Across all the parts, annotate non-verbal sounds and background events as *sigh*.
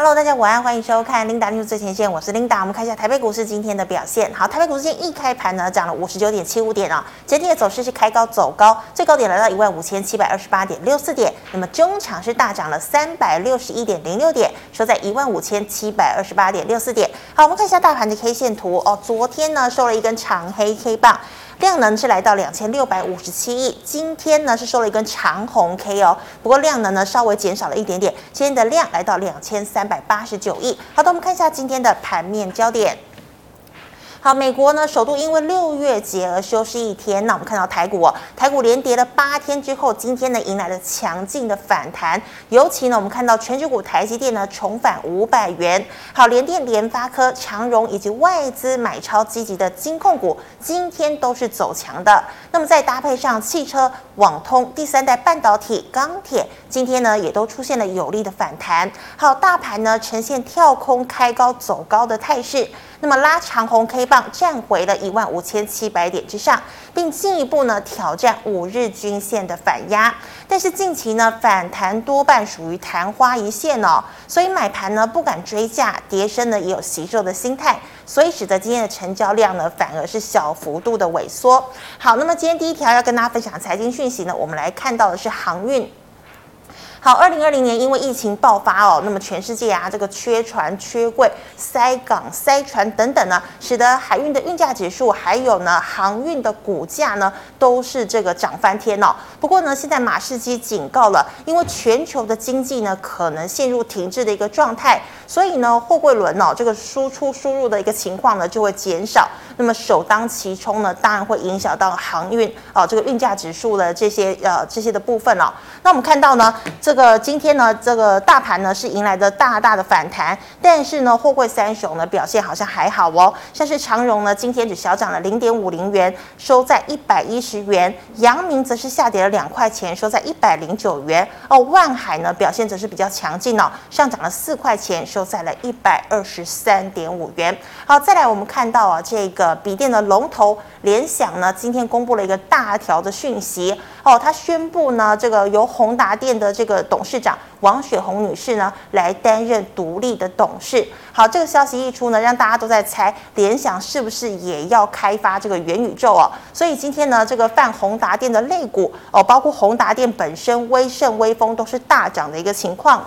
Hello，大家晚安，欢迎收看 Linda News 最前线，我是 Linda。我们看一下台北股市今天的表现。好，台北股市今天一开盘呢，涨了五十九点七五点啊、哦，整体的走势是开高走高，最高点来到一万五千七百二十八点六四点。那么中场是大涨了三百六十一点零六点，收在一万五千七百二十八点六四点。好，我们看一下大盘的 K 线图哦，昨天呢收了一根长黑 K 棒。量能是来到两千六百五十七亿，今天呢是收了一根长红 K 哦，不过量能呢稍微减少了一点点，今天的量来到两千三百八十九亿。好的，我们看一下今天的盘面焦点。好，美国呢首度因为六月节而休市一天。那我们看到台股哦，台股连跌了八天之后，今天呢迎来了强劲的反弹。尤其呢，我们看到权值股台积电呢重返五百元。好，联电、联发科、长荣以及外资买超积极的金控股，今天都是走强的。那么再搭配上汽车、网通、第三代半导体、钢铁，今天呢也都出现了有力的反弹。好，大盘呢呈现跳空开高走高的态势。那么拉长红 K 棒站回了一万五千七百点之上，并进一步呢挑战五日均线的反压。但是近期呢反弹多半属于昙花一现哦，所以买盘呢不敢追价，跌升呢也有惜售的心态，所以使得今天的成交量呢反而是小幅度的萎缩。好，那么今天第一条要跟大家分享财经讯息呢，我们来看到的是航运。好，二零二零年因为疫情爆发哦，那么全世界啊，这个缺船、缺柜、塞港、塞船等等呢，使得海运的运价指数，还有呢航运的股价呢，都是这个涨翻天哦。不过呢，现在马士基警告了，因为全球的经济呢可能陷入停滞的一个状态，所以呢货柜轮哦这个输出输入的一个情况呢就会减少。那么首当其冲呢，当然会影响到航运哦这个运价指数的这些呃这些的部分哦。那我们看到呢。这个今天呢，这个大盘呢是迎来的大大的反弹，但是呢，货柜三雄呢表现好像还好哦。像是长荣呢，今天只小涨了零点五零元，收在一百一十元；阳明则是下跌了两块钱，收在一百零九元。哦，万海呢表现则是比较强劲哦，上涨了四块钱，收在了一百二十三点五元。好，再来我们看到啊，这个笔电的龙头联想呢，今天公布了一个大条的讯息哦，他宣布呢，这个由宏达电的这个董事长王雪红女士呢来担任独立的董事。好，这个消息一出呢，让大家都在猜联想是不是也要开发这个元宇宙哦。所以今天呢，这个泛宏达电的类股哦，包括宏达电本身、威盛、威风都是大涨的一个情况。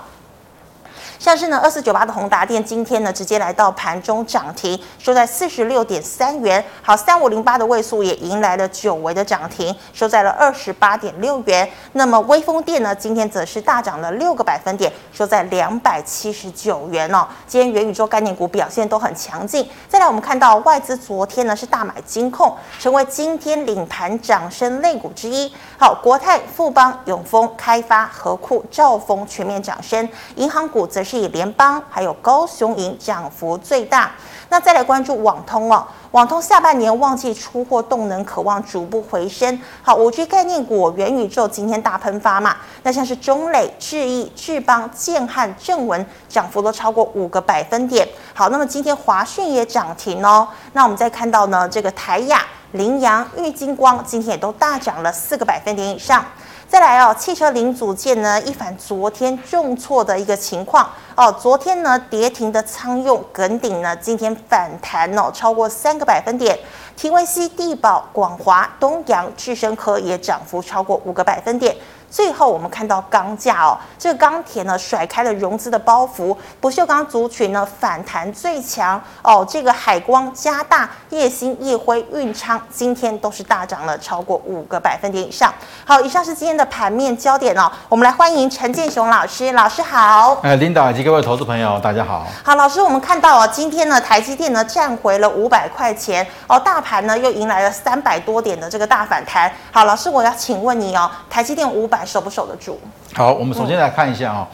像是呢，二四九八的宏达电今天呢直接来到盘中涨停，收在四十六点三元。好，三五零八的位数也迎来了久违的涨停，收在了二十八点六元。那么威风电呢，今天则是大涨了六个百分点，收在两百七十九元哦。今天元宇宙概念股表现都很强劲。再来，我们看到外资昨天呢是大买金控，成为今天领盘涨升类股之一。好，国泰、富邦、永丰、开发、和库、兆丰全面涨升，银行股则是。以联邦还有高雄银涨幅最大，那再来关注网通哦，网通下半年旺季出货动能可望逐步回升。好，五 G 概念股元宇宙今天大喷发嘛，那像是中磊、智易、智邦、建汉、正文涨幅都超过五个百分点。好，那么今天华讯也涨停哦。那我们再看到呢，这个台亚、羚羊、玉金光今天也都大涨了四个百分点以上。再来哦，汽车零组件呢，一反昨天重挫的一个情况哦。昨天呢跌停的仓用、耿鼎呢，今天反弹哦，超过三个百分点。廷维西、地保、广华、东阳、智深科也涨幅超过五个百分点。最后，我们看到钢价哦，这个钢铁呢甩开了融资的包袱，不锈钢族群呢反弹最强哦。这个海光、加大、叶兴、业辉、运昌今天都是大涨了超过五个百分点以上。好，以上是今天的盘面焦点哦。我们来欢迎陈建雄老师，老师好。哎，领导以及各位投资朋友，大家好。好，老师，我们看到哦，今天呢台积电呢站回了五百块钱哦，大盘呢又迎来了三百多点的这个大反弹。好，老师，我要请问你哦，台积电五百。守不守得住？好，我们首先来看一下啊、哦。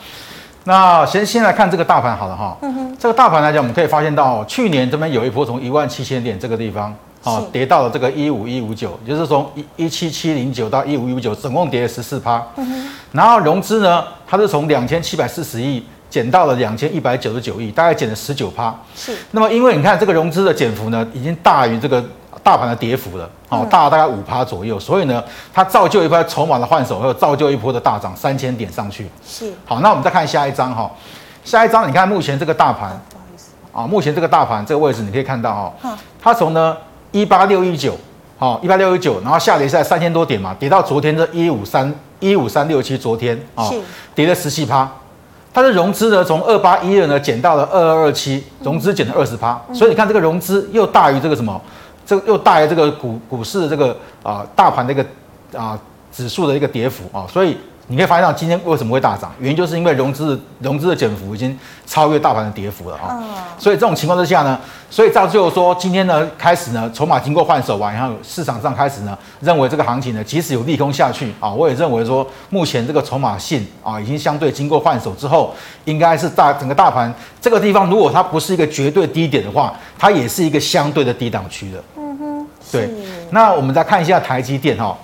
那先先来看这个大盘好了哈。嗯哼。这个大盘来讲，我们可以发现到，去年这边有一波从一万七千点这个地方啊，跌到了这个一五一五九，就是从一一七七零九到一五一五九，总共跌了十四趴。嗯哼。然后融资呢，它是从两千七百四十亿减到了两千一百九十九亿，大概减了十九趴。是。那么因为你看这个融资的减幅呢，已经大于这个。大盘的跌幅了，哦，大大概五趴左右，所以呢，它造就一波筹码的换手，还有造就一波的大涨三千点上去。是，好，那我们再看下一张哈，下一张，你看目前这个大盘，不好意思。啊，目前这个大盘这个位置，你可以看到哦，它从呢一八六一九，好一八六一九，然后下跌在三千多点嘛，跌到昨天的一五三一五三六七，昨天啊，跌了十七趴。它的融资呢，从二八一二呢减到了二二二七，融资减了二十趴，所以你看这个融资又大于这个什么，这个又大于这个股股市的这个啊、呃、大盘的一个啊、呃、指数的一个跌幅啊、哦，所以。你可以发现到今天为什么会大涨，原因就是因为融资的融资的减幅已经超越大盘的跌幅了啊、哦。所以这种情况之下呢，所以到最后说今天呢开始呢，筹码经过换手完，然后市场上开始呢认为这个行情呢，即使有利空下去啊，我也认为说目前这个筹码性啊已经相对经过换手之后，应该是大整个大盘这个地方，如果它不是一个绝对低点的话，它也是一个相对的低档区的。对。那我们再看一下台积电哈。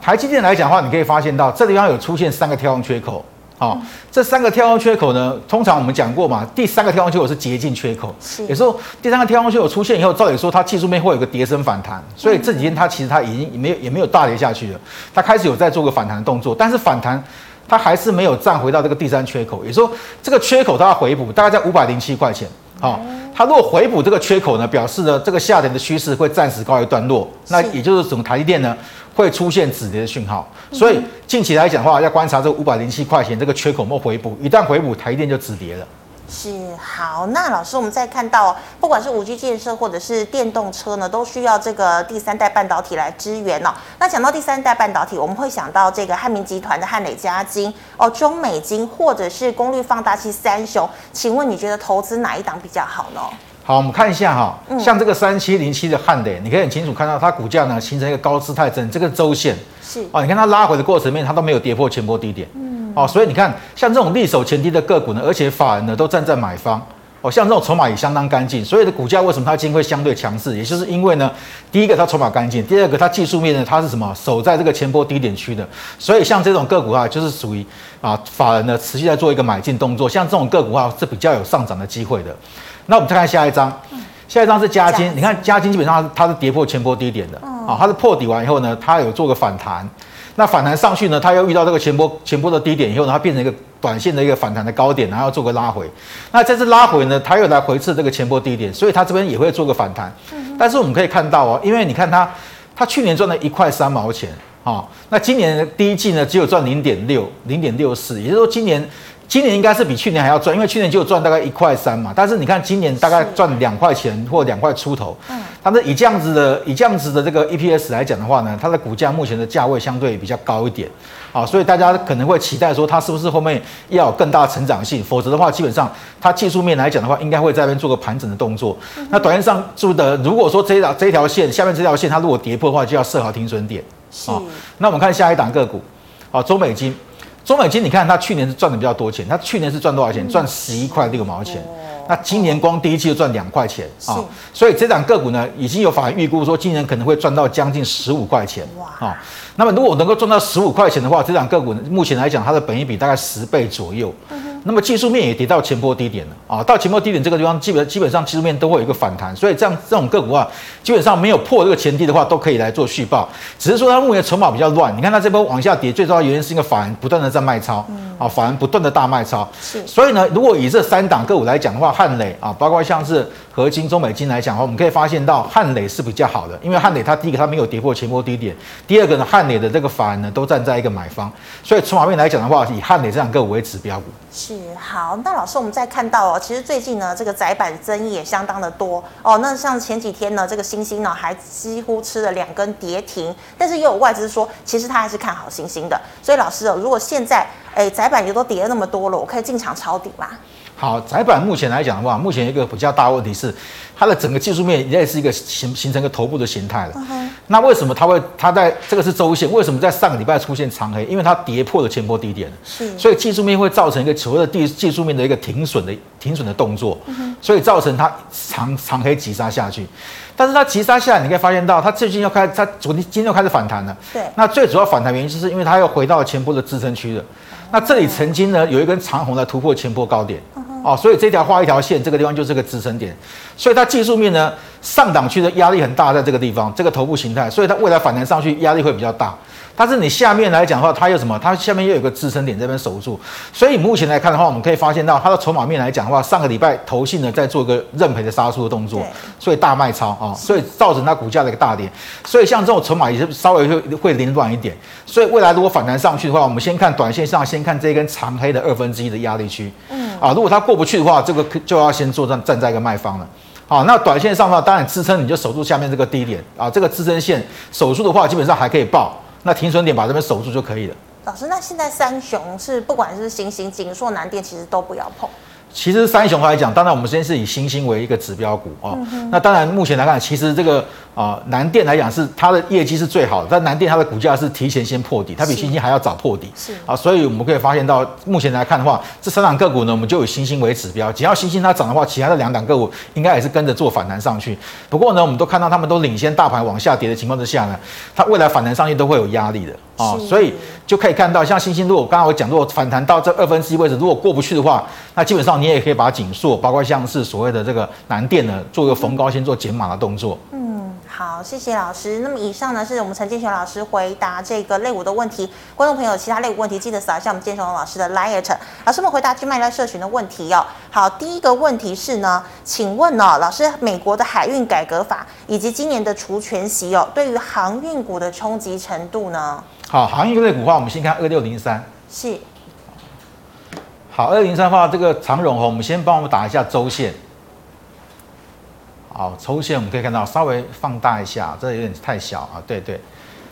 台积电来讲的话，你可以发现到这地方有出现三个跳空缺口，好、哦，这三个跳空缺口呢，通常我们讲过嘛，第三个跳空缺口是捷径缺口，是，也就是说第三个跳空缺口出现以后，照理说它技术面会有个跌升反弹，所以这几天它其实它已经没有也没有大跌下去了，它开始有在做个反弹动作，但是反弹它还是没有站回到这个第三缺口，也就是说这个缺口它要回补，大概在五百零七块钱，好、哦，它如果回补这个缺口呢，表示呢这个下跌的趋势会暂时告一段落，那也就是整个台积电呢。会出现止跌的讯号，所以近期来讲的话，要观察这五百零七块钱这个缺口没回补，一旦回补，台积电就止跌了。是好，那老师，我们再看到，不管是五 G 建设或者是电动车呢，都需要这个第三代半导体来支援哦。那讲到第三代半导体，我们会想到这个汉明集团的汉磊嘉金哦，中美金或者是功率放大器三雄，请问你觉得投资哪一档比较好呢？好，我们看一下哈，像这个三七零七的汉磊，你可以很清楚看到它股价呢形成一个高姿态整，这个周线。是。哦，你看它拉回的过程面，它都没有跌破前波低点，嗯，哦，所以你看像这种力守前低的个股呢，而且法人呢都站在买方，哦，像这种筹码也相当干净，所以的股价为什么它今天会相对强势？也就是因为呢，第一个它筹码干净，第二个它技术面呢它是什么守在这个前波低点区的，所以像这种个股啊，就是属于啊法人呢持续在做一个买进动作，像这种个股啊是比较有上涨的机会的。那我们再看下一张，下一张是嘉金，你看嘉金基本上它是跌破前波低点的，啊，它是破底完以后呢，它有做个反弹，那反弹上去呢，它又遇到这个前波前波的低点以后呢，它变成一个短线的一个反弹的高点，然后做个拉回，那这次拉回呢，它又来回测这个前波低点，所以它这边也会做个反弹，但是我们可以看到哦，因为你看它，它去年赚了一块三毛钱，啊，那今年的第一季呢只有赚零点六零点六四，也就是说今年。今年应该是比去年还要赚，因为去年就赚大概一块三嘛，但是你看今年大概赚两块钱或两块出头，嗯，它是以这样子的以这样子的这个 EPS 来讲的话呢，它的股价目前的价位相对比较高一点，啊，所以大家可能会期待说它是不是后面要有更大的成长性，否则的话基本上它技术面来讲的话，应该会在那边做个盘整的动作。那短线上注的，如果说这一条这一条线下面这条线它如果跌破的话，就要设好停损点。是，那我们看下一档个股，啊，中美晶。中美金，你看它去年是赚的比较多钱，它去年是赚多少钱？赚十一块六毛钱。那今年光第一季就赚两块钱啊，所以这档个股呢，已经有法人预估说今年可能会赚到将近十五块钱啊。那么如果能够赚到十五块钱的话，这档个股目前来讲，它的本益比大概十倍左右。那么技术面也跌到前波低点了。啊，到前波低点这个地方，基本基本上技术面都会有一个反弹，所以这样这种个股啊，基本上没有破这个前低的话，都可以来做续报。只是说它目前筹码比较乱，你看它这波往下跌，最重要原因是因为法人不断的在卖超，啊，法人不断的大卖超，是。所以呢，如果以这三档个股来讲的话，汉磊啊，包括像是合金、中美金来讲的话，我们可以发现到汉磊是比较好的，因为汉磊它第一个它没有跌破前波低点，第二个呢，汉磊的这个法人呢都站在一个买方，所以筹码面来讲的话，以汉磊这两个股为指标股。是好，那老师，我们再看到哦，其实最近呢，这个窄板争议也相当的多哦。那像前几天呢，这个星星呢还几乎吃了两根跌停，但是又有外资说，其实他还是看好星星的。所以老师哦，如果现在哎窄板也都跌了那么多了，我可以进场抄底吗？好，窄板目前来讲的话，目前一个比较大问题是，它的整个技术面也是一个形形成一个头部的形态了。Uh-huh. 那为什么它会它在这个是周线？为什么在上个礼拜出现长黑？因为它跌破了前波低点，是，所以技术面会造成一个所谓的技技术面的一个停损的停损的动作，uh-huh. 所以造成它长长黑急杀下去。但是它急杀下来，你可以发现到它最近又开，它昨天今天又开始反弹了。对，那最主要反弹原因就是因为它又回到了前波的支撑区了。Uh-huh. 那这里曾经呢有一根长红来突破前波高点。Uh-huh. 哦，所以这条画一条线，这个地方就是个支撑点，所以它技术面呢，上档区的压力很大，在这个地方，这个头部形态，所以它未来反弹上去压力会比较大。但是你下面来讲的话，它有什么？它下面又有个支撑点这边守住，所以目前来看的话，我们可以发现到它的筹码面来讲的话，上个礼拜投信呢在做一个认赔的杀出的动作，所以大卖超啊，所以造成它股价的一个大跌。所以像这种筹码也是稍微会会凌乱一点。所以未来如果反弹上去的话，我们先看短线上，先看这根长黑的二分之一的压力区。嗯啊，如果它过不去的话，这个就要先做站站在一个卖方了。好，那短线上的话，当然支撑你就守住下面这个低点啊，这个支撑线守住的话，基本上还可以报。那停损点把这边守住就可以了。老师，那现在三雄是不管是欣兴、景硕、南电，其实都不要碰。其实三雄来讲，当然我们先是以欣兴为一个指标股啊。嗯、那当然目前来看，其实这个啊南电来讲是它的业绩是最好的，但南电它的股价是提前先破底，它比星星还要早破底。是啊，所以我们可以发现到目前来看的话，这三档个股呢，我们就以星星为指标，只要星星它涨的话，其他的两档个股应该也是跟着做反弹上去。不过呢，我们都看到他们都领先大盘往下跌的情况之下呢，它未来反弹上去都会有压力的啊，所以就可以看到像星星，如果刚刚我讲，如果反弹到这二分之一位置，如果过不去的话，那基本上你也可以把紧缩，包括像是所谓的这个南电呢，做一个逢高先做减码的动作。嗯，好，谢谢老师。那么以上呢是我们陈建雄老师回答这个类股的问题。观众朋友，其他类股问题记得扫一下我们建雄老师的 LINE。老师们回答去麦来社群的问题哦。好，第一个问题是呢，请问呢、哦，老师，美国的海运改革法以及今年的除权息哦，对于航运股的冲击程度呢？好，航运类股的话，我们先看二六零三。是。好，二零三的话，这个长荣哈，我们先帮我们打一下周线。好，周线我们可以看到，稍微放大一下，这有点太小啊。对对，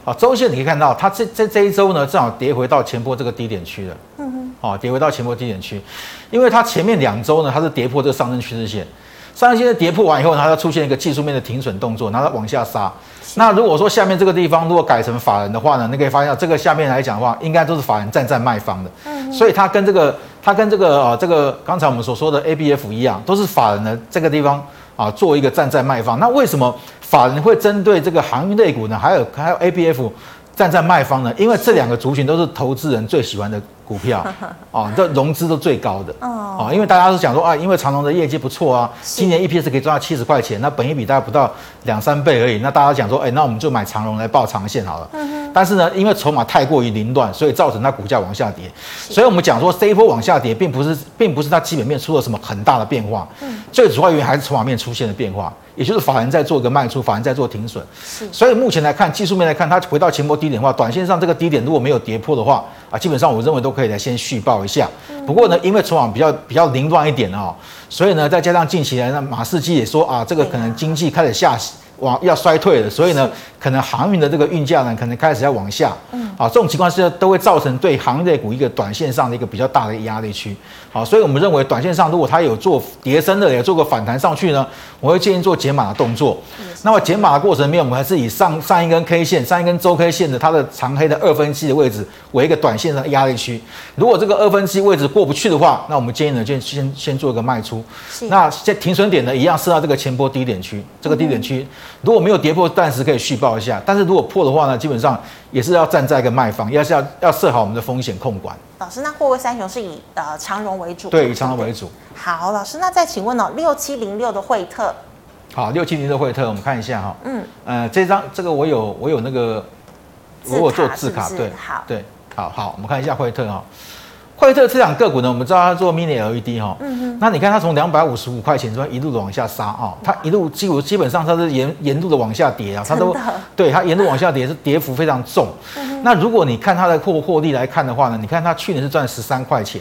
好，周线你可以看到，它这这这一周呢，正好跌回到前波这个低点区了。嗯哼。好，跌回到前波低点区，因为它前面两周呢，它是跌破这个上升趋势线，上升趋势跌破完以后，它要出现一个技术面的停损动作，然后它往下杀。那如果说下面这个地方如果改成法人的话呢，你可以发现这个下面来讲的话，应该都是法人站在卖方的。嗯。所以它跟这个。它跟这个啊，这个刚才我们所说的 ABF 一样，都是法人的这个地方啊，做一个站在卖方。那为什么法人会针对这个航运类股呢？还有还有 ABF 站在卖方呢？因为这两个族群都是投资人最喜欢的。股票 *laughs* 啊，这融资都最高的啊，因为大家都讲说啊，因为长荣的业绩不错啊，今年 EPS 可以赚到七十块钱，那本一比大概不到两三倍而已，那大家讲说，哎，那我们就买长荣来抱长线好了。但是呢，因为筹码太过于凌乱，所以造成它股价往下跌。所以我们讲说这一波往下跌，并不是并不是它基本面出了什么很大的变化，嗯最主要原因还是筹码面出现了变化，也就是法人在做一个卖出，法人在做停损。所以目前来看，技术面来看，它回到前波低点的话，短线上这个低点如果没有跌破的话，啊，基本上我认为都。可以来先续报一下，不过呢，因为筹码比较比较凌乱一点哦，所以呢，再加上近期来呢，马士基也说啊，这个可能经济开始下往要衰退了，所以呢，可能航运的这个运价呢，可能开始要往下。嗯，啊，这种情况是都会造成对航运类股一个短线上的一个比较大的压力区。好，所以我们认为短线上如果它有做跌升的，也做个反弹上去呢，我会建议做减码的动作。那么减码的过程里面，我们还是以上上一根 K 线、上一根周 K 线的它的长黑的二分之一的位置为一个短线的压力区。如果这个二分之一位置过不去的话，那我们建议呢就先先做一个卖出。那现停损点呢一样设到这个前波低点区，这个低点区。如果没有跌破，暂时可以续报一下；但是如果破的话呢，基本上也是要站在一个卖方，要是要要设好我们的风险控管。老师，那货柜三雄是以呃长荣为主？对，以长荣为主。好，老师，那再请问哦，六七零六的惠特。好，六七零六惠特，我们看一下哈。嗯。呃，这张这个我有我有那个，我有做字卡，对，好，对，好好，我们看一下惠特哈。惠特这两个股呢，我们知道它做 Mini LED 哈，嗯哼，那你看它从两百五十五块钱这边一路的往下杀啊，它一路几乎基本上它是沿沿路的往下跌啊，它都对它沿路往下跌是跌幅非常重。那如果你看它的获获利来看的话呢，你看它去年是赚十三块钱，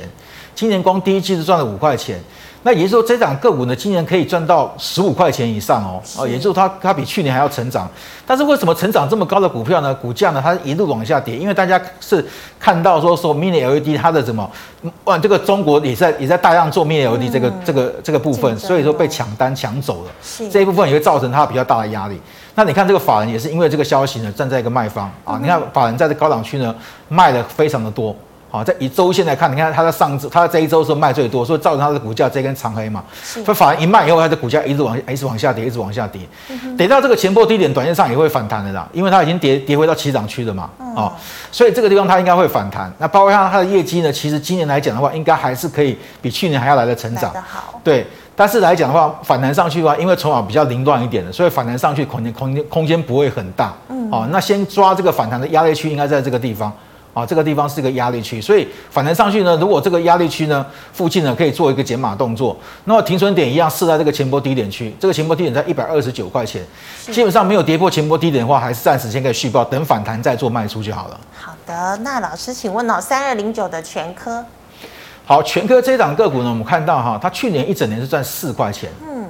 今年光第一季是赚了五块钱。那也就是说，这档个股呢，今年可以赚到十五块钱以上哦，哦，也就是它它比去年还要成长。但是为什么成长这么高的股票呢？股价呢，它一路往下跌，因为大家是看到说说 Mini LED 它的什么，哇，这个中国也在也在大量做 Mini LED 这个、嗯、这个这个部分，所以说被抢单抢走了，是这一部分也会造成它比较大的压力。那你看这个法人也是因为这个消息呢，站在一个卖方啊，你看法人在这高档区呢卖的非常的多。好，在以周线来看，你看它在上周，它在这一周是卖最多，所以造成它的股价这根长黑嘛。所以反而一卖以后，它的股价一直往一直往下跌，一直往下跌。跌到这个前波低点，短线上也会反弹的啦，因为它已经跌跌回到起涨区了嘛。哦，所以这个地方它应该会反弹。那包括像它的业绩呢，其实今年来讲的话，应该还是可以比去年还要来的成长。好。对，但是来讲的话，反弹上去的话，因为筹码比较凌乱一点的，所以反弹上去空间空间空间不会很大。嗯。哦，那先抓这个反弹的压力区，应该在这个地方。啊，这个地方是一个压力区，所以反弹上去呢，如果这个压力区呢附近呢可以做一个减码动作，那么停损点一样设在这个前波低点区，这个前波低点在一百二十九块钱，基本上没有跌破前波低点的话，还是暂时先可以续报，等反弹再做卖出就好了。好的，那老师请问哦，三二零九的全科，好，全科这档个股呢，我们看到哈，它去年一整年是赚四块钱，嗯，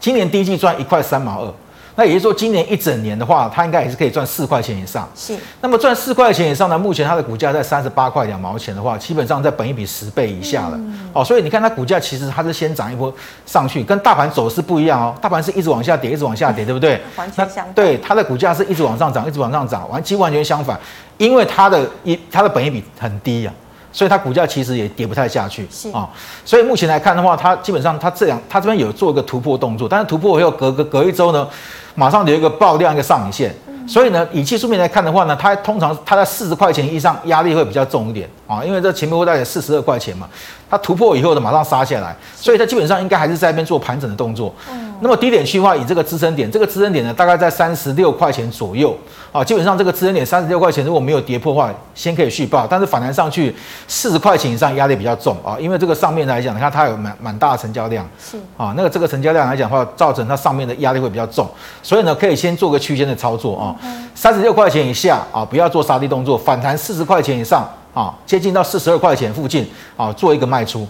今年第一季赚一块三毛二。那也就是说，今年一整年的话，它应该也是可以赚四块钱以上。是。那么赚四块钱以上呢？目前它的股价在三十八块两毛钱的话，基本上在本一比十倍以下了。嗯、哦，所以你看它股价其实它是先涨一波上去，跟大盘走势不一样哦。大盘是一直往下跌，一直往下跌，对不对？完全相反。对，它的股价是一直往上涨，一直往上涨，完几乎完全相反。因为它的一它的本一比很低呀、啊，所以它股价其实也跌不太下去。啊、哦，所以目前来看的话，它基本上它这样，它这边有做一个突破动作，但是突破以后隔隔隔一周呢？马上有一个爆量一个上影线，所以呢，以技术面来看的话呢，它通常它在四十块钱以上压力会比较重一点啊，因为这前面会大概四十二块钱嘛，它突破以后呢，马上杀下来，所以它基本上应该还是在那边做盘整的动作。那么低点区的话，以这个支撑点，这个支撑点呢，大概在三十六块钱左右啊。基本上这个支撑点三十六块钱，如果没有跌破的话，先可以续报。但是反弹上去四十块钱以上压力比较重啊，因为这个上面来讲，你看它有蛮蛮大的成交量，是啊，那个这个成交量来讲的话，造成它上面的压力会比较重，所以呢，可以先做个区间的操作啊。三十六块钱以下啊，不要做杀低动作，反弹四十块钱以上啊，接近到四十二块钱附近啊，做一个卖出。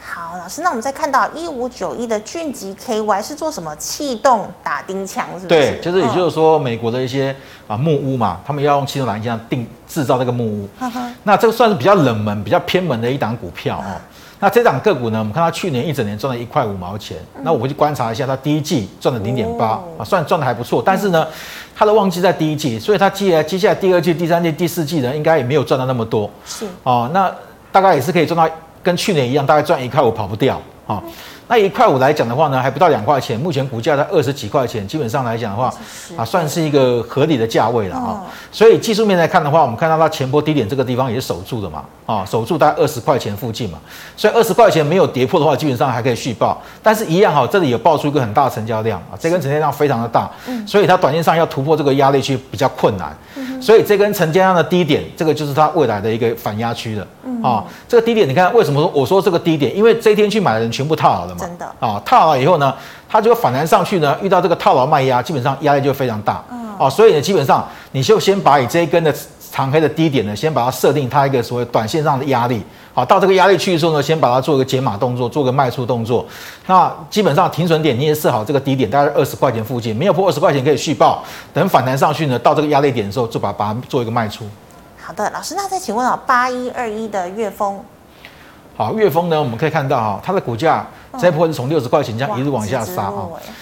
好老师，那我们再看到一五九一的俊吉 KY 是做什么？气动打钉枪是不是？对，就是也就是说，美国的一些啊木屋嘛，他们要用气动打钉枪定制造那个木屋。那这个算是比较冷门、比较偏门的一档股票哦。那这档个股呢，我们看它去年一整年赚了一块五毛钱。那我回去观察一下，它第一季赚了零点八啊，算赚的还不错。但是呢，它的旺季在第一季，所以它接下来接下来第二季、第三季、第四季呢，应该也没有赚到那么多。是哦，那大概也是可以赚到。跟去年一样，大概赚一块五跑不掉啊。那一块五来讲的话呢，还不到两块钱，目前股价在二十几块钱，基本上来讲的话啊，算是一个合理的价位了啊。所以技术面来看的话，我们看到它前波低点这个地方也是守住的嘛啊，守住在二十块钱附近嘛。所以二十块钱没有跌破的话，基本上还可以续报。但是一样哈，这里有爆出一个很大的成交量啊，这根成交量非常的大，所以它短线上要突破这个压力区比较困难。所以这根成交量的低点，这个就是它未来的一个反压区了啊。这个低点你看为什么说我说这个低点？因为这一天去买的人全部套牢了嘛。真的啊，套牢以后呢，它就反弹上去呢，遇到这个套牢卖压，基本上压力就非常大。嗯哦，所以呢，基本上你就先把你这一根的长黑的低点呢，先把它设定它一个所谓短线上的压力。好，到这个压力区的时候呢，先把它做一个解码动作，做个卖出动作。那基本上停损点你也设好这个低点，大概二十块钱附近，没有破二十块钱可以续报。等反弹上去呢，到这个压力点的时候，就把把它做一个卖出。好的，老师，那再请问啊，八一二一的月峰。好，悦丰呢，我们可以看到哈，它的股价这一波是从六十块钱这样一路往下杀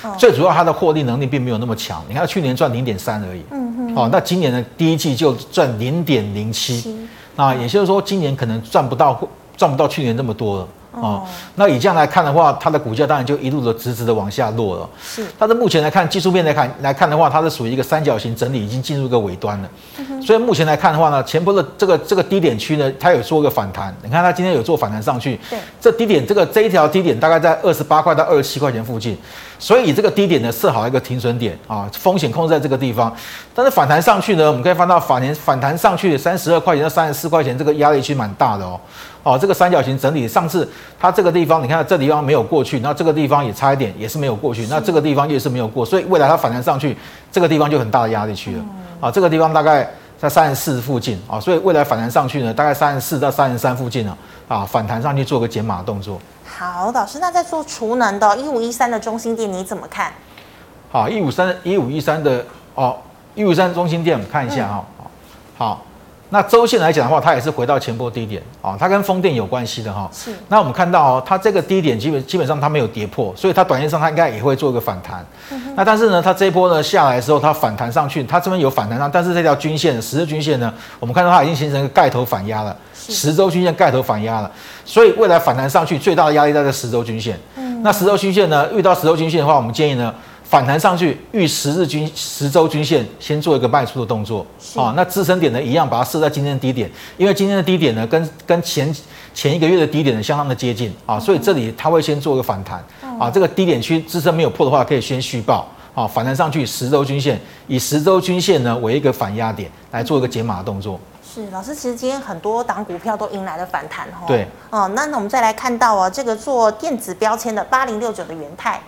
啊。最主要它的获利能力并没有那么强，你看去年赚零点三而已。嗯嗯。哦，那今年的第一季就赚零点零七，那也就是说今年可能赚不到赚不到去年那么多了。哦，那以这样来看的话，它的股价当然就一路的直直的往下落了。是，但是目前来看，技术面来看来看的话，它是属于一个三角形整理，已经进入一个尾端了。嗯、所以目前来看的话呢，前波的这个这个低点区呢，它有做一个反弹。你看它今天有做反弹上去。对，这低点这个这一条低点大概在二十八块到二十七块钱附近。所以这个低点呢，设好一个停损点啊，风险控制在这个地方。但是反弹上去呢，我们可以翻到反弹反弹上去三十二块钱到三十四块钱，这个压力区蛮大的哦。哦，这个三角形整理，上次它这个地方，你看这地方没有过去，那这个地方也差一点，也是没有过去，那这个地方也是没有过，所以未来它反弹上去，这个地方就很大的压力区了。啊，这个地方大概在三十四附近啊，所以未来反弹上去呢，大概三十四到三十三附近呢，啊，反弹上去做个减码动作。好，老师，那在做储能的一五一三的中心店你怎么看？好，一五三一五一三的哦，一五三中心店，我们看一下哈、嗯。好，那周线来讲的话，它也是回到前波低点啊，它跟风电有关系的哈。是。那我们看到哦，它这个低点基本基本上它没有跌破，所以它短线上它应该也会做一个反弹。嗯、那但是呢，它这一波呢下来的时候，它反弹上去，它这边有反弹上，但是这条均线十日均线呢，我们看到它已经形成一个盖头反压了，十周均线盖头反压了，所以未来反弹上去最大的压力在这十周均线。嗯。那十周均线呢，遇到十周均线的话，我们建议呢。反弹上去，遇十日均、十周均线，先做一个卖出的动作啊。那支撑点呢，一样把它设在今天的低点，因为今天的低点呢，跟跟前前一个月的低点呢，相当的接近啊，所以这里它会先做一个反弹啊。这个低点区支撑没有破的话，可以先续报啊。反弹上去十周均线，以十周均线呢为一个反压点，来做一个解码的动作。是老师，其实今天很多档股票都迎来了反弹哦。对，哦，那我们再来看到啊，这个做电子标签的八零六九的元太。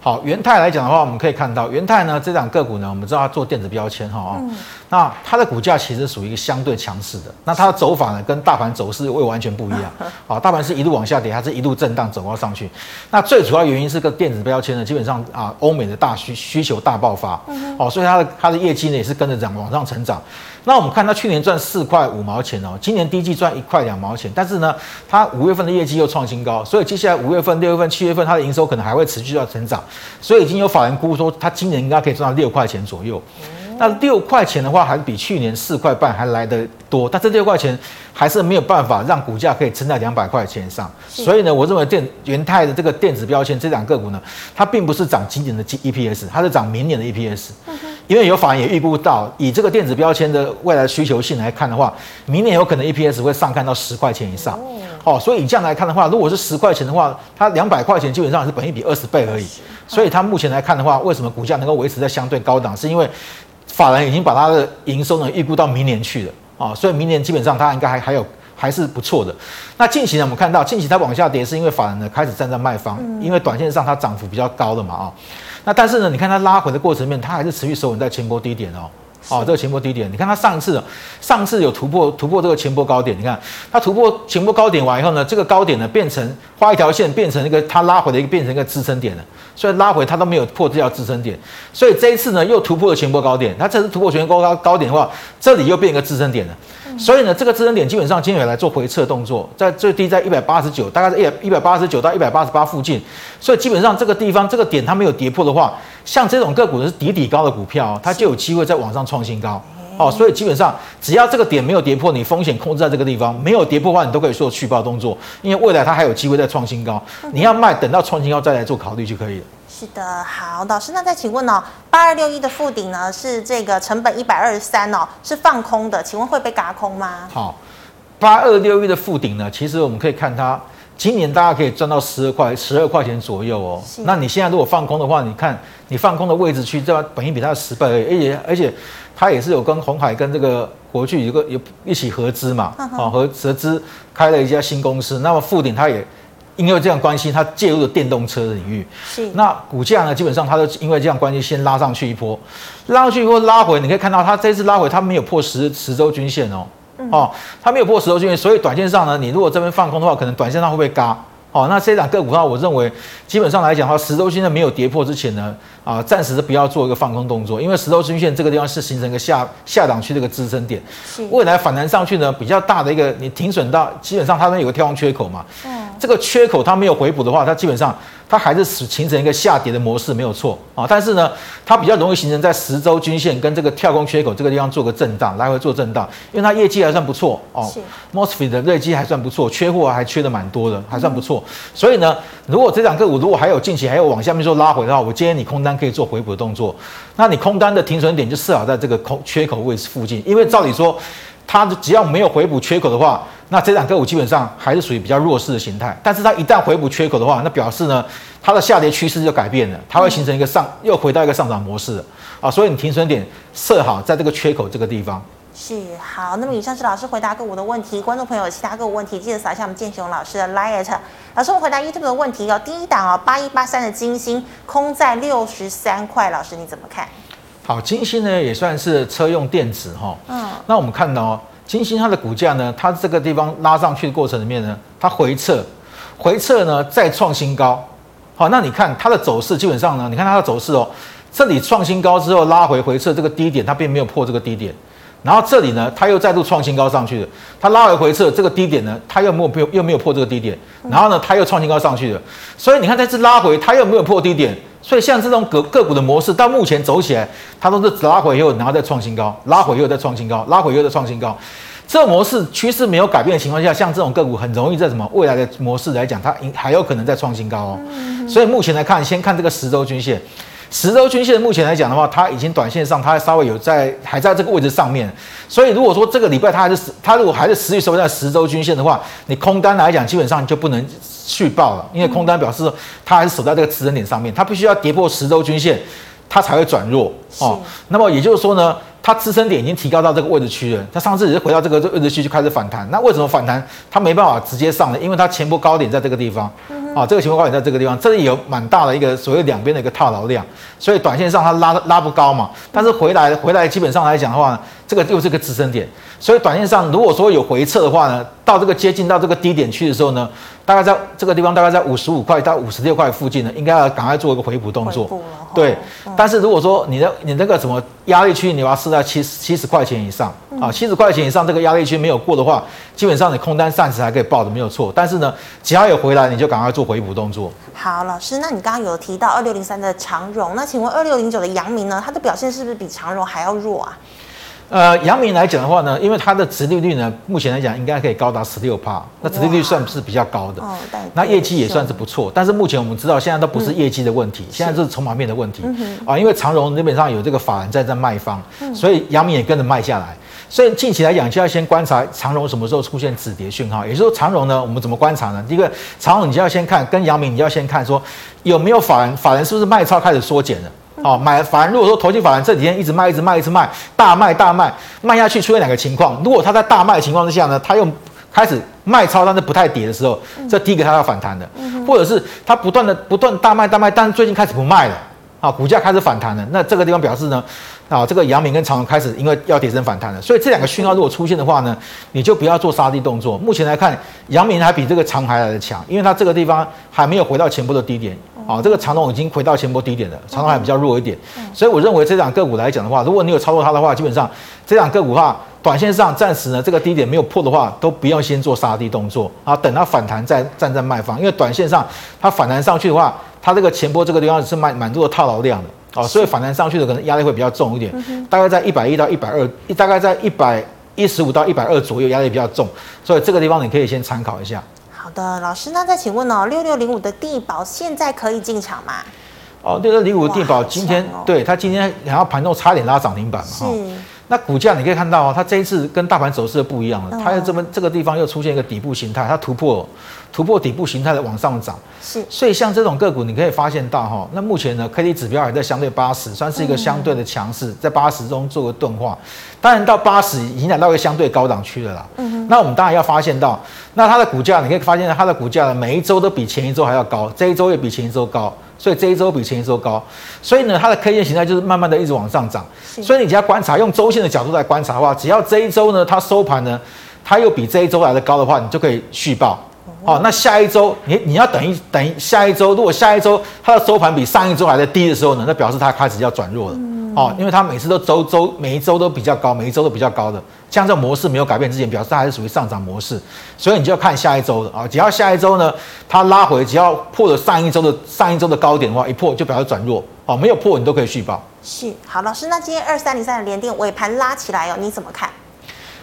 好，元泰来讲的话，我们可以看到元泰呢这档个股呢，我们知道它做电子标签哈，嗯、那它的股价其实属于一个相对强势的，那它的走法呢跟大盘走势会完全不一样。*laughs* 好，大盘是一路往下跌，它是一路震荡走高上去？那最主要原因是个电子标签呢，基本上啊，欧美的大需需求大爆发，哦，所以它的它的业绩呢也是跟着涨往上成长。那我们看它去年赚四块五毛钱哦，今年第一季赚一块两毛钱，但是呢，它五月份的业绩又创新高，所以接下来五月份、六月份、七月份它的营收可能还会持续要成长，所以已经有法人估说它今年应该可以赚到六块钱左右。那六块钱的话，还是比去年四块半还来得多，但这六块钱还是没有办法让股价可以撑在两百块钱以上。所以呢，我认为电元泰的这个电子标签这两个股呢，它并不是涨今年的 EPS，它是涨明年的 EPS。因为有法人也预估到，以这个电子标签的未来需求性来看的话，明年有可能 EPS 会上看到十块钱以上。哦，所以以这样来看的话，如果是十块钱的话，它两百块钱基本上是本一比二十倍而已。所以它目前来看的话，为什么股价能够维持在相对高档？是因为法人已经把它的营收呢预估到明年去了啊，所以明年基本上它应该还还有还是不错的。那近期呢，我们看到近期它往下跌，是因为法人呢开始站在卖方，因为短线上它涨幅比较高的嘛啊。那但是呢，你看它拉回的过程里面，它还是持续守稳在前波低点哦。哦，这个前波低点，你看它上次上次有突破突破这个前波高点，你看它突破前波高点完以后呢，这个高点呢变成画一条线，变成一个它拉回的一个变成一个支撑点了。所以拉回它都没有破这条支撑点，所以这一次呢又突破了前波高点。它这次突破前波高高点的话，这里又变一个支撑点了。所以呢，这个支撑点基本上今天有来做回撤动作，在最低在一百八十九，大概是一一百八十九到一百八十八附近。所以基本上这个地方这个点它没有跌破的话，像这种个股是底底高的股票，它就有机会在往上创新高。哦，所以基本上只要这个点没有跌破，你风险控制在这个地方，没有跌破的话，你都可以做续报动作，因为未来它还有机会再创新高。你要卖，等到创新高再来做考虑就可以了。是的，好，老师，那再请问哦，八二六一的附顶呢，是这个成本一百二十三哦，是放空的，请问会被嘎空吗？好，八二六一的附顶呢，其实我们可以看它，今年大家可以赚到十二块十二块钱左右哦。那你现在如果放空的话，你看你放空的位置去，这本益比它十倍而已，而且而且它也是有跟鸿海跟这个国巨有个有一起合资嘛，啊合合资开了一家新公司，那么富鼎它也。因为这样关系，它介入了电动车的领域。是。那股价呢，基本上它都因为这样关系，先拉上去一波，拉上去一波拉回，你可以看到它这次拉回，它没有破十十周均线哦。嗯、哦，它没有破十周均线，所以短线上呢，你如果这边放空的话，可能短线上会不会嘎？哦，那这档个股的话，我认为基本上来讲的话，十周均线没有跌破之前呢，啊，暂时不要做一个放空动作，因为十周均线这个地方是形成一个下下档区的一个支撑点，是未来反弹上去呢，比较大的一个你停损到，基本上它那有个跳空缺口嘛，嗯，这个缺口它没有回补的话，它基本上。它还是使形成一个下跌的模式，没有错啊。但是呢，它比较容易形成在十周均线跟这个跳空缺口这个地方做个震荡，来回做震荡。因为它业绩还算不错哦，MOSFET 的业绩还算不错，缺货还缺的蛮多的，还算不错。嗯、所以呢，如果这两个股如果还有近期还有往下面做拉回的话，我建议你空单可以做回补的动作。那你空单的停损点就设好在这个空缺口位置附近，因为照理说，它只要没有回补缺口的话。那这档个股基本上还是属于比较弱势的形态，但是它一旦回补缺口的话，那表示呢，它的下跌趋势就改变了，它会形成一个上又回到一个上涨模式啊，所以你停损点设好在这个缺口这个地方。是好，那么以上是老师回答个股的问题，观众朋友有其他个股问题，记得扫一下我们建雄老师的 LINE。老师，我回答 YouTube 的问题哦，第一档哦，八一八三的金星空在六十三块，老师你怎么看？好，金星呢也算是车用电子哈，嗯，那我们看到哦。晶心它的股价呢，它这个地方拉上去的过程里面呢，它回撤，回撤呢再创新高，好，那你看它的走势，基本上呢，你看它的走势哦，这里创新高之后拉回回撤这个低点，它并没有破这个低点，然后这里呢，它又再度创新高上去了，它拉回回撤这个低点呢，它又没有破，又没有破这个低点，然后呢，它又创新高上去了，所以你看这次拉回，它又没有破低点，所以像这种个个股的模式，到目前走起来，它都是拉回以后，然后再创新高，拉回又再创新高，拉回又再创新高。这个模式趋势没有改变的情况下，像这种个股很容易在什么未来的模式来讲，它还有可能再创新高哦。所以目前来看，先看这个十周均线。十周均线目前来讲的话，它已经短线上它稍微有在还在这个位置上面，所以如果说这个礼拜它还是它如果还是持续收在十周均线的话，你空单来讲基本上就不能续报了，因为空单表示它还是守在这个支撑点上面，它必须要跌破十周均线，它才会转弱哦。那么也就是说呢，它支撑点已经提高到这个位置区了，它上次也是回到这个位置区就开始反弹，那为什么反弹它没办法直接上呢？因为它前波高点在这个地方。啊，这个前波高点在这个地方，这里有蛮大的一个所谓两边的一个套牢量，所以短线上它拉拉不高嘛，但是回来回来基本上来讲的话，这个又是个支撑点，所以短线上如果说有回撤的话呢，到这个接近到这个低点去的时候呢，大概在这个地方大概在五十五块到五十六块附近呢，应该要赶快做一个回补动作。对，但是如果说你的你那个什么压力区，你要设在七十七十块钱以上啊，七十块钱以上这个压力区没有过的话，基本上你空单暂时还可以抱着没有错，但是呢，只要有回来，你就赶快做回补动作。好，老师，那你刚刚有提到二六零三的长荣，那请问二六零九的阳明呢？它的表现是不是比长荣还要弱啊？呃，阳明来讲的话呢，因为它的殖利率呢，目前来讲应该可以高达十六帕，那殖利率算是比较高的，哦那业绩也算是不错。但是目前我们知道，现在都不是业绩的问题，现在是筹码面的问题啊。因为长荣基本上有这个法人在在卖方，所以阳明也跟着卖下来。所以近期来讲，就要先观察长荣什么时候出现止跌讯号。也就是说，长荣呢，我们怎么观察呢？第一个，长荣你就要先看，跟阳明你要先看说有没有法人，法人是不是卖超开始缩减了。哦，买法人如果说投机法人这几天一直卖，一直卖，一直卖，大卖大卖，卖下去出现两个情况。如果他在大卖的情况之下呢，他又开始卖超，但是不太跌的时候，这第一个他要反弹的，或者是它不断的不断大卖大卖，但是最近开始不卖了，啊，股价开始反弹了，那这个地方表示呢，啊，这个阳明跟长荣开始因为要跌升反弹了，所以这两个讯号如果出现的话呢，你就不要做杀低动作。目前来看，阳明还比这个长荣还来的强，因为它这个地方还没有回到前波的低点。啊，这个长龙已经回到前波低点了，长龙还比较弱一点，所以我认为这档个股来讲的话，如果你有操作它的话，基本上这档个股的话，短线上暂时呢这个低点没有破的话，都不要先做杀低动作啊，等它反弹再站在卖方，因为短线上它反弹上去的话，它这个前波这个地方是蛮蛮多的套牢量的啊，所以反弹上去的可能压力会比较重一点，大概在一百一到一百二，大概在一百一十五到一百二左右，压力比较重，所以这个地方你可以先参考一下。好的，老师，那再请问哦，六六零五的地保现在可以进场吗？哦，六六零五的地保今天、哦、对它今天然后盘中差点拉涨停板嘛，哈是。那股价你可以看到哦，它这一次跟大盘走势不一样了，它在这边这个地方又出现一个底部形态，它突破突破底部形态的往上涨，是。所以像这种个股，你可以发现到哈，那目前呢，K D 指标还在相对八十，算是一个相对的强势，在八十中做个钝化。当然到八十已经来到一个相对高档区了啦。嗯哼。那我们当然要发现到，那它的股价，你可以发现它的股价呢，每一周都比前一周还要高，这一周也比前一周高。所以这一周比前一周高，所以呢，它的 K 线形态就是慢慢的一直往上涨。所以你只要观察，用周线的角度来观察的话，只要这一周呢，它收盘呢，它又比这一周来的高的话，你就可以续报。好，那下一周你你要等一等一下一周，如果下一周它的收盘比上一周还在低的时候呢，那表示它开始要转弱了。哦，因为它每次都周周每一周都比较高，每一周都比较高的。像这种模式没有改变之前，表示它还是属于上涨模式，所以你就要看下一周的啊。只要下一周呢，它拉回，只要破了上一周的上一周的高点的话，一破就表示转弱哦。没有破，你都可以续报。是，好，老师，那今天二三零三的联电尾盘拉起来哦，你怎么看？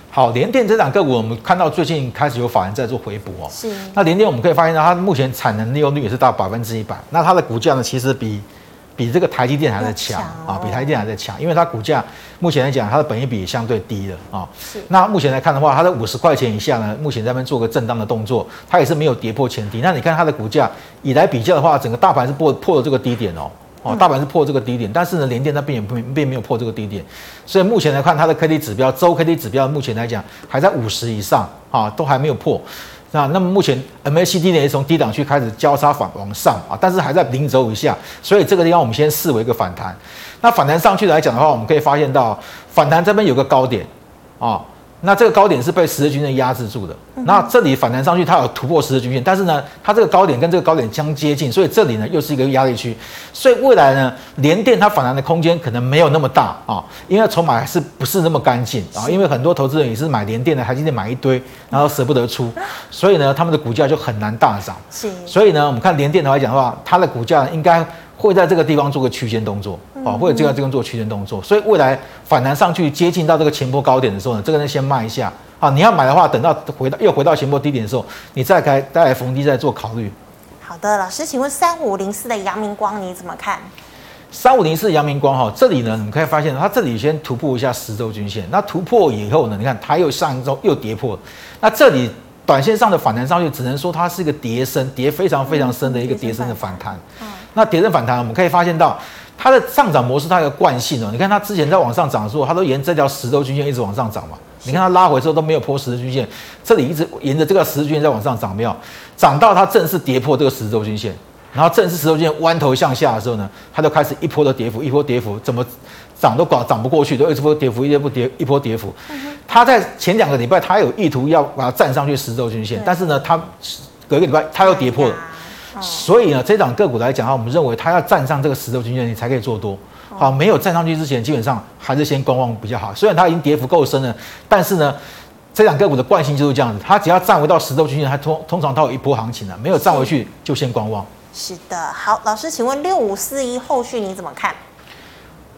好，联电这档个股，我们看到最近开始有法人在做回补哦。是。那联电我们可以发现到，它目前产能利用率也是到百分之一百。那它的股价呢，其实比。比这个台积电还在强啊，比台积电还在强，因为它股价目前来讲，它的本益比也相对低了啊。是。那目前来看的话，它在五十块钱以下呢，目前在那边做个震荡的动作，它也是没有跌破前低。那你看它的股价以来比较的话，整个大盘是破破了这个低点哦，哦，大盘是破这个低点，但是呢，联电它并也并并没有破这个低点，所以目前来看，它的 K D 指标周 K D 指标目前来讲还在五十以上啊，都还没有破。那那么目前 MACD 呢，也从低档区开始交叉反往上啊，但是还在零轴以下，所以这个地方我们先视为一个反弹。那反弹上去来讲的话，我们可以发现到反弹这边有个高点啊，那这个高点是被十日均线压制住的。嗯、那这里反弹上去，它有突破十日均线，但是呢，它这个高点跟这个高点相接近，所以这里呢又是一个压力区。所以未来呢，联电它反弹的空间可能没有那么大啊，因为筹码还是不是那么干净啊。因为很多投资人也是买联电的，台积电买一堆，然后舍不得出，所以呢，他们的股价就很难大涨。是。所以呢，我们看联电的来讲的话，它的股价应该。会在这个地方做个区间动作，啊，或者这个地方做区间动作，所以未来反弹上去接近到这个前波高点的时候呢，这个人先卖一下，啊，你要买的话，等到回到又回到前波低点的时候，你再开再来逢低再做考虑。好的，老师，请问三五零四的阳明光你怎么看？三五零四阳明光哈，这里呢，你可以发现它这里先突破一下十周均线，那突破以后呢，你看它又上一周又跌破，那这里短线上的反弹上去，只能说它是一个跌升，跌非常非常深的一个跌升的反弹。嗯那跌升反弹，我们可以发现到它的上涨模式，它有个惯性哦。你看它之前在往上涨的时候，它都沿这条十周均线一直往上涨嘛。你看它拉回之后都没有破十日均线，这里一直沿着这个十日均线在往上涨，没有涨到它正式跌破这个十周均线，然后正式十周均线弯头向下的时候呢，它就开始一波的跌幅，一波跌幅，怎么涨都搞涨不过去，都一波跌幅，一波跌，一波跌幅。它在前两个礼拜，它有意图要把它站上去十周均线，但是呢，它隔个礼拜它又跌破了。所以呢，这档个股来讲的话，我们认为它要站上这个十周均线，你才可以做多。好，没有站上去之前，基本上还是先观望比较好。虽然它已经跌幅够深了，但是呢，这档个股的惯性就是这样子，它只要站回到十周均线，它通通常它有一波行情了，没有站回去就先观望。是的，好，老师，请问六五四一后续你怎么看？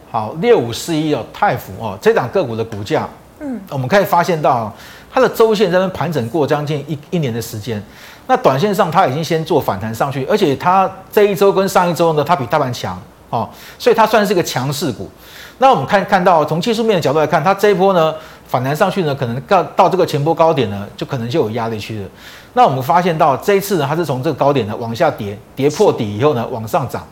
好，六五四一哦，太福哦，这档个股的股价，嗯，我们可以发现到它的周线在那盘整过将近一一年的时间。那短线上，它已经先做反弹上去，而且它这一周跟上一周呢，它比大盘强哦，所以它算是个强势股。那我们看看到从技术面的角度来看，它这一波呢反弹上去呢，可能到到这个前波高点呢，就可能就有压力区了。那我们发现到这一次呢，它是从这个高点呢往下跌，跌破底以后呢往上涨，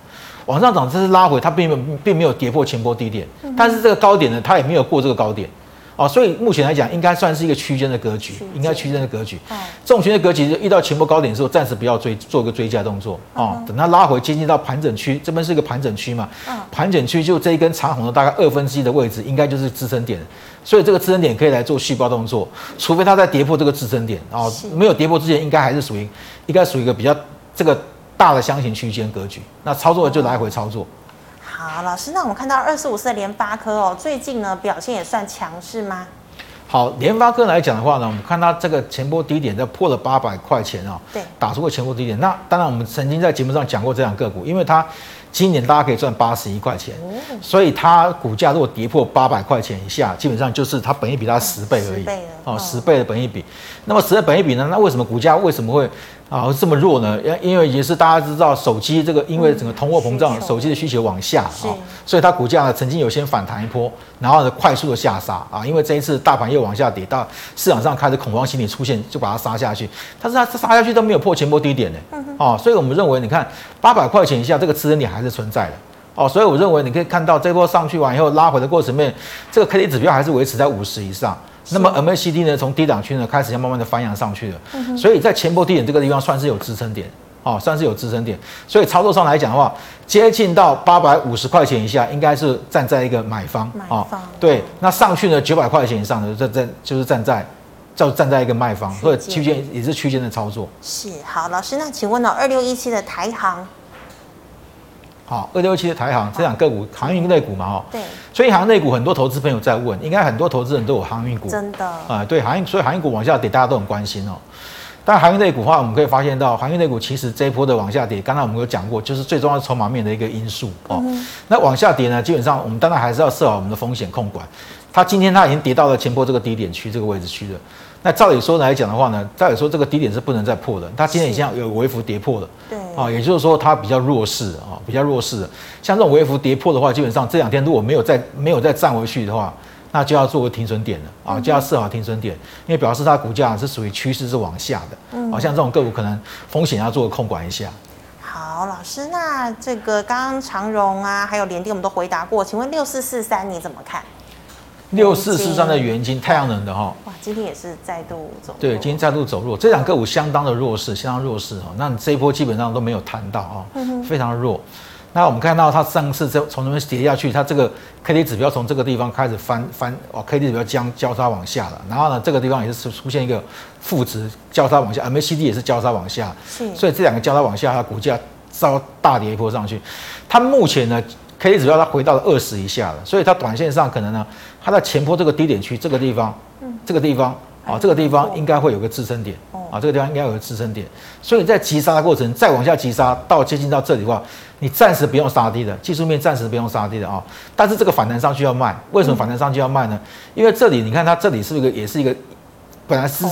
往上涨这是拉回，它并没有并没有跌破前波低点，但是这个高点呢，它也没有过这个高点。哦，所以目前来讲，应该算是一个区间的格局，应该区间的格局。哦，这种区间格局，遇到前波高点的时候，暂时不要追，做个追加动作。哦，等它拉回接近到盘整区，这边是一个盘整区嘛？嗯，盘整区就这一根长红的大概二分之一的位置，应该就是支撑点。所以这个支撑点可以来做续报动作，除非它在跌破这个支撑点。哦，没有跌破之前，应该还是属于应该属于一个比较这个大的箱型区间格局。那操作就来回操作。好，老师，那我们看到二十五四的联发科哦，最近呢表现也算强势吗？好，联发科来讲的话呢，我们看它这个前波低点在破了八百块钱哦，对，打出个前波低点。那当然，我们曾经在节目上讲过这两个股，因为它今年大家可以赚八十一块钱，所以它股价如果跌破八百块钱以下，基本上就是它本益比它十倍而已，哦，十倍的本益比。那么十倍本益比呢？那为什么股价为什么会？啊，这么弱呢？因因为也是大家知道，手机这个因为整个通货膨胀，手机的需求往下啊，所以它股价呢曾经有先反弹一波，然后呢快速的下杀啊。因为这一次大盘又往下跌，到市场上开始恐慌心理出现，就把它杀下去。但是它杀下去都没有破前波低点呢，哦，所以我们认为，你看八百块钱以下这个支撑点还是存在的哦。所以我认为你可以看到这波上去完以后拉回的过程面，这个 K D 指标还是维持在五十以上。那么 MACD 呢，从低档区呢开始要慢慢的翻扬上去了，嗯、所以在前波低点这个地方算是有支撑点，哦，算是有支撑点，所以操作上来讲的话，接近到八百五十块钱以下，应该是站在一个买方，买方哦，对，那上去呢九百块钱以上的，这这就是站在，就站在一个卖方，或者区间也是区间的操作。是，好，老师，那请问呢，二六一七的台航？好，二六七的台行这两个股，航运类股嘛，哦，对，所以航运类股很多投资朋友在问，应该很多投资人都有航运股，真的啊，对，航运，所以航运股往下跌，大家都很关心哦。但航运类股的话，我们可以发现到，航运类股其实这一波的往下跌，刚才我们有讲过，就是最重要的筹码面的一个因素哦。嗯、那往下跌呢，基本上我们当然还是要设好我们的风险控管。它今天它已经跌到了前波这个低点区这个位置区了。那照理说来讲的话呢，照理说这个低点是不能再破的。它今天已经有微幅跌破了，对啊，也就是说它比较弱势啊，比较弱势。像这种微幅跌破的话，基本上这两天如果没有再没有再站回去的话，那就要做个停损点了啊，就要设好停损点，因为表示它股价是属于趋势是往下的。嗯，好像这种个股可能风险要做个控管一下。好，老师，那这个刚刚长荣啊，还有联电我们都回答过，请问六四四三你怎么看？六四四三的元金太阳能的哈，哇，今天也是再度走弱。对，今天再度走弱，这两个股相当的弱势，相当弱势哈。那你这一波基本上都没有谈到啊，非常弱。那我们看到它上次从从那边跌下去，它这个 K D 指标从这个地方开始翻翻哦，K D 指标将交叉往下了，然后呢，这个地方也是出出现一个负值交叉往下，M A C D 也是交叉往下，是，所以这两个交叉往下，它股价遭大跌一波上去。它目前呢，K D 指标它回到了二十以下了，所以它短线上可能呢，它在前坡这个低点区这个地方，嗯，这个地方。啊，这个地方应该会有个支撑点，啊，这个地方应该有个支撑点，所以在急杀的过程再往下急杀到接近到这里的话，你暂时不用杀低的，技术面暂时不用杀低的啊，但是这个反弹上去要卖，为什么反弹上去要卖呢？因为这里你看它这里是一个也是一个本来是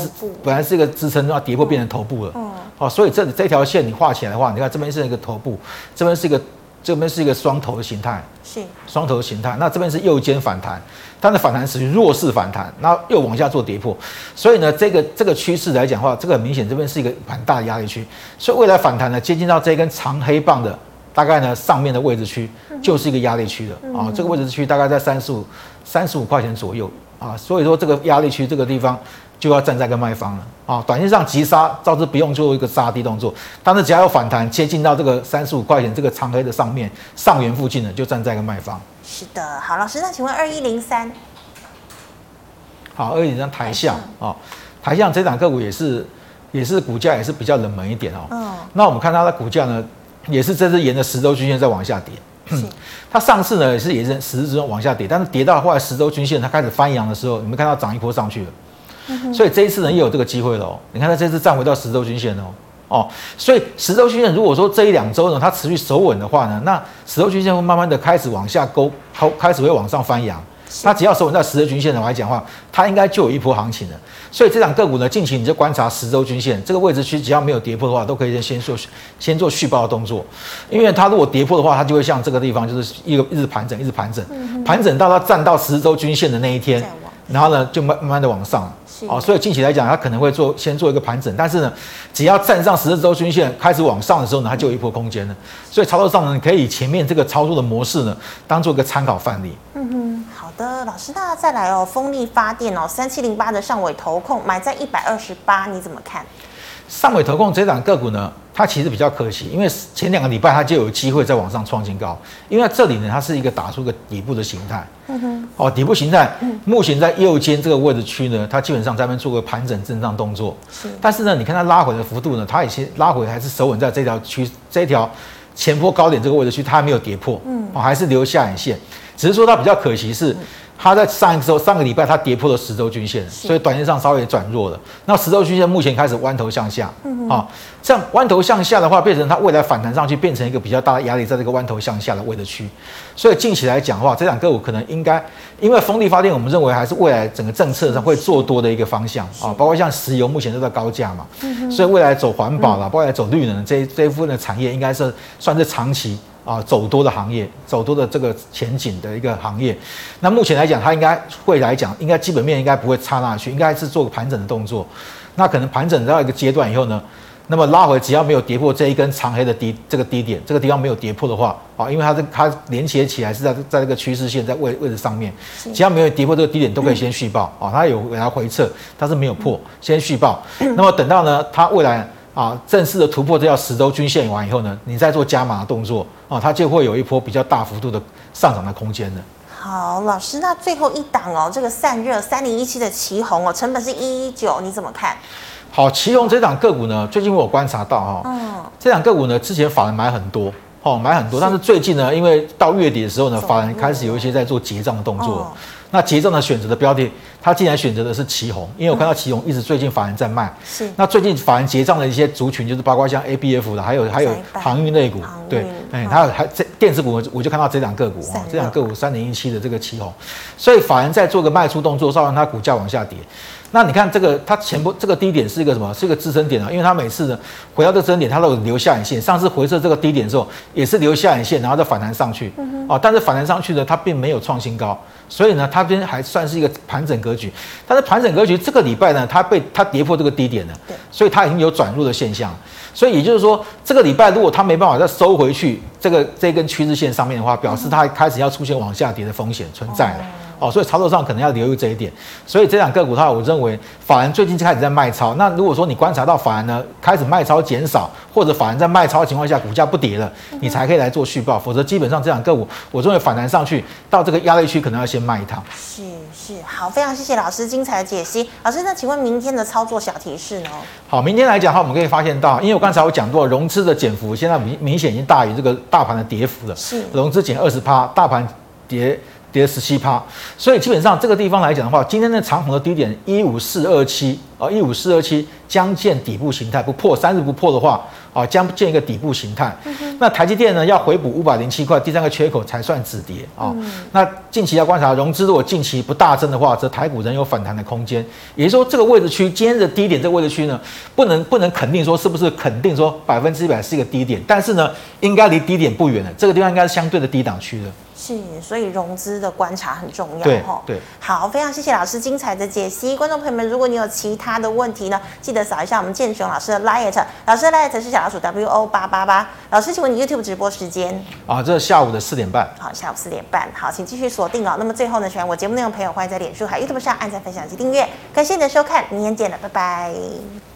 本来是一个支撑，要跌破变成头部了，哦，所以这里这条线你画起来的话，你看这边是一个头部，这边是一个。这边是一个双头的形态，是双头的形态。那这边是右肩反弹，它的反弹属于弱势反弹，然后又往下做跌破。所以呢，这个这个趋势来讲的话，这个很明显这边是一个很大的压力区。所以未来反弹呢，接近到这根长黑棒的大概呢上面的位置区，就是一个压力区的啊。这个位置区大概在三十五三十五块钱左右啊。所以说这个压力区这个地方。就要站在个卖方了啊！短线上急杀，倒是不用做一个杀低动作，但是只要有反弹接近到这个三十五块钱这个长黑的上面上缘附近呢，就站在个卖方。是的，好，老师，那请问二一零三，好，二一零三台下啊，台下这档个股也是也是股价也是比较冷门一点哦。嗯。那我们看它的股价呢，也是这是沿着十周均线在往下跌。是。*clears throat* 它上次呢也是也是十日线往下跌，但是跌到后来十周均线它开始翻阳的时候，你们看到涨一波上去了。所以这一次呢，又有这个机会了哦。你看它这次站回到十周均线哦，哦，所以十周均线如果说这一两周呢，它持续守稳的话呢，那十周均线会慢慢的开始往下勾，开开始会往上翻扬。它只要守稳在十周均线的来讲的话，它应该就有一波行情了。所以这档个股呢，近期你就观察十周均线这个位置区，只要没有跌破的话，都可以先做先做续报的动作。因为它如果跌破的话，它就会像这个地方，就是一个一直盘整，一直盘整，盘整到它站到十周均线的那一天，然后呢，就慢慢慢的往上。哦，所以近期来讲，它可能会做先做一个盘整，但是呢，只要站上十日周均线开始往上的时候呢，它就有一波空间了。所以操作上呢，你可以以前面这个操作的模式呢，当做一个参考范例。嗯哼，好的，老师，那再来哦，风力发电哦，三七零八的上尾投控买在一百二十八，你怎么看？上尾投控这档个股呢，它其实比较可惜，因为前两个礼拜它就有机会再往上创新高，因为这里呢，它是一个打出一个底部的形态。嗯哼。哦，底部形态，目前在右肩这个位置区呢，它基本上在那边做个盘整震荡动作。是。但是呢，你看它拉回的幅度呢，它已经拉回还是守稳在这条区这条前坡高点这个位置区，它还没有跌破。嗯。哦，还是留下影线，只是说它比较可惜是。它在上一周上个礼拜它跌破了十周均线，所以短线上稍微转弱了。那十周均线目前开始弯头向下，啊，这样弯头向下的话，变成它未来反弹上去，变成一个比较大的压力，在这个弯头向下的位置区。所以近期来讲的话，这两个股可能应该，因为风力发电，我们认为还是未来整个政策上会做多的一个方向啊，包括像石油目前都在高价嘛，所以未来走环保了，包括走绿能这这一部分的产业，应该是算是长期。啊，走多的行业，走多的这个前景的一个行业，那目前来讲，它应该会来讲，应该基本面应该不会差那去，应该是做个盘整的动作。那可能盘整到一个阶段以后呢，那么拉回只要没有跌破这一根长黑的低这个低点，这个地方没有跌破的话，啊，因为它这它连接起来是在在这个趋势线在位位置上面，只要没有跌破这个低点，都可以先续报啊，它有给它回撤，但是没有破，先续报。那么等到呢，它未来。啊，正式的突破这条十周均线完以后呢，你再做加码的动作啊，它就会有一波比较大幅度的上涨的空间的。好，老师，那最后一档哦，这个散热三零一七的旗红哦，成本是一一九，你怎么看？好，奇鋐这档个股呢，最近我有观察到哈，嗯，这档个股呢，之前法人买很多，哦，买很多，但是最近呢，因为到月底的时候呢，法人开始有一些在做结账的动作。那结账的选择的标的，他竟然选择的是旗红，因为我看到旗红一直最近法人在卖。是。那最近法人结账的一些族群，就是包括像 ABF 的，还有还有航运类股，对，哎，还有还这电子股，我就看到这两个股啊，这两个股三零一七的这个旗红，所以法人在做个卖出动作，稍微让它股价往下跌。那你看这个，它前波这个低点是一个什么？是一个支撑点啊，因为它每次呢回到这个支撑点，它都有留下影线。上次回撤这个低点的时候，也是留下影线，然后再反弹上去。哦，但是反弹上去呢，它并没有创新高，所以呢，它这边还算是一个盘整格局。但是盘整格局这个礼拜呢，它被它跌破这个低点了，所以它已经有转入的现象。所以也就是说，这个礼拜如果它没办法再收回去这个这根趋势线上面的话，表示它开始要出现往下跌的风险存在了。哦，所以操作上可能要留意这一点。所以这两个股的话，我认为法人最近就开始在卖超。那如果说你观察到法人呢开始卖超减少，或者法人在卖超的情况下，股价不跌了，你才可以来做续报。否则基本上这两个股，我认为反弹上去到这个压力区，可能要先卖一趟。是是，好，非常谢谢老师精彩的解析。老师，那请问明天的操作小提示呢？好，明天来讲的话，我们可以发现到，因为我刚才我讲过，融资的减幅现在明明显已经大于这个大盘的跌幅了。是，融资减二十趴，大盘跌。跌十七趴，所以基本上这个地方来讲的话，今天的长虹的低点一五四二七，啊一五四二七将见底部形态，不破三日不破的话，啊将见一个底部形态。嗯、那台积电呢要回补五百零七块，第三个缺口才算止跌啊。嗯、那近期要观察融资，如果近期不大增的话，则台股仍有反弹的空间。也就是说，这个位置区今天的低点，这个位置区呢，不能不能肯定说是不是肯定说百分之一百是一个低点，但是呢，应该离低点不远了，这个地方应该是相对的低档区的。是，所以融资的观察很重要对。对，好，非常谢谢老师精彩的解析。观众朋友们，如果你有其他的问题呢，记得扫一下我们建雄老师的 LINE，老师的 LINE 是小老鼠 W O 八八八。老师，请问你 YouTube 直播时间？啊，这是下午的四点半。好，下午四点半。好，请继续锁定哦。那么最后呢，喜欢我节目内容的朋友，欢迎在脸书还有 YouTube 上按赞、分享及订阅。感谢你的收看，明天见了，拜拜。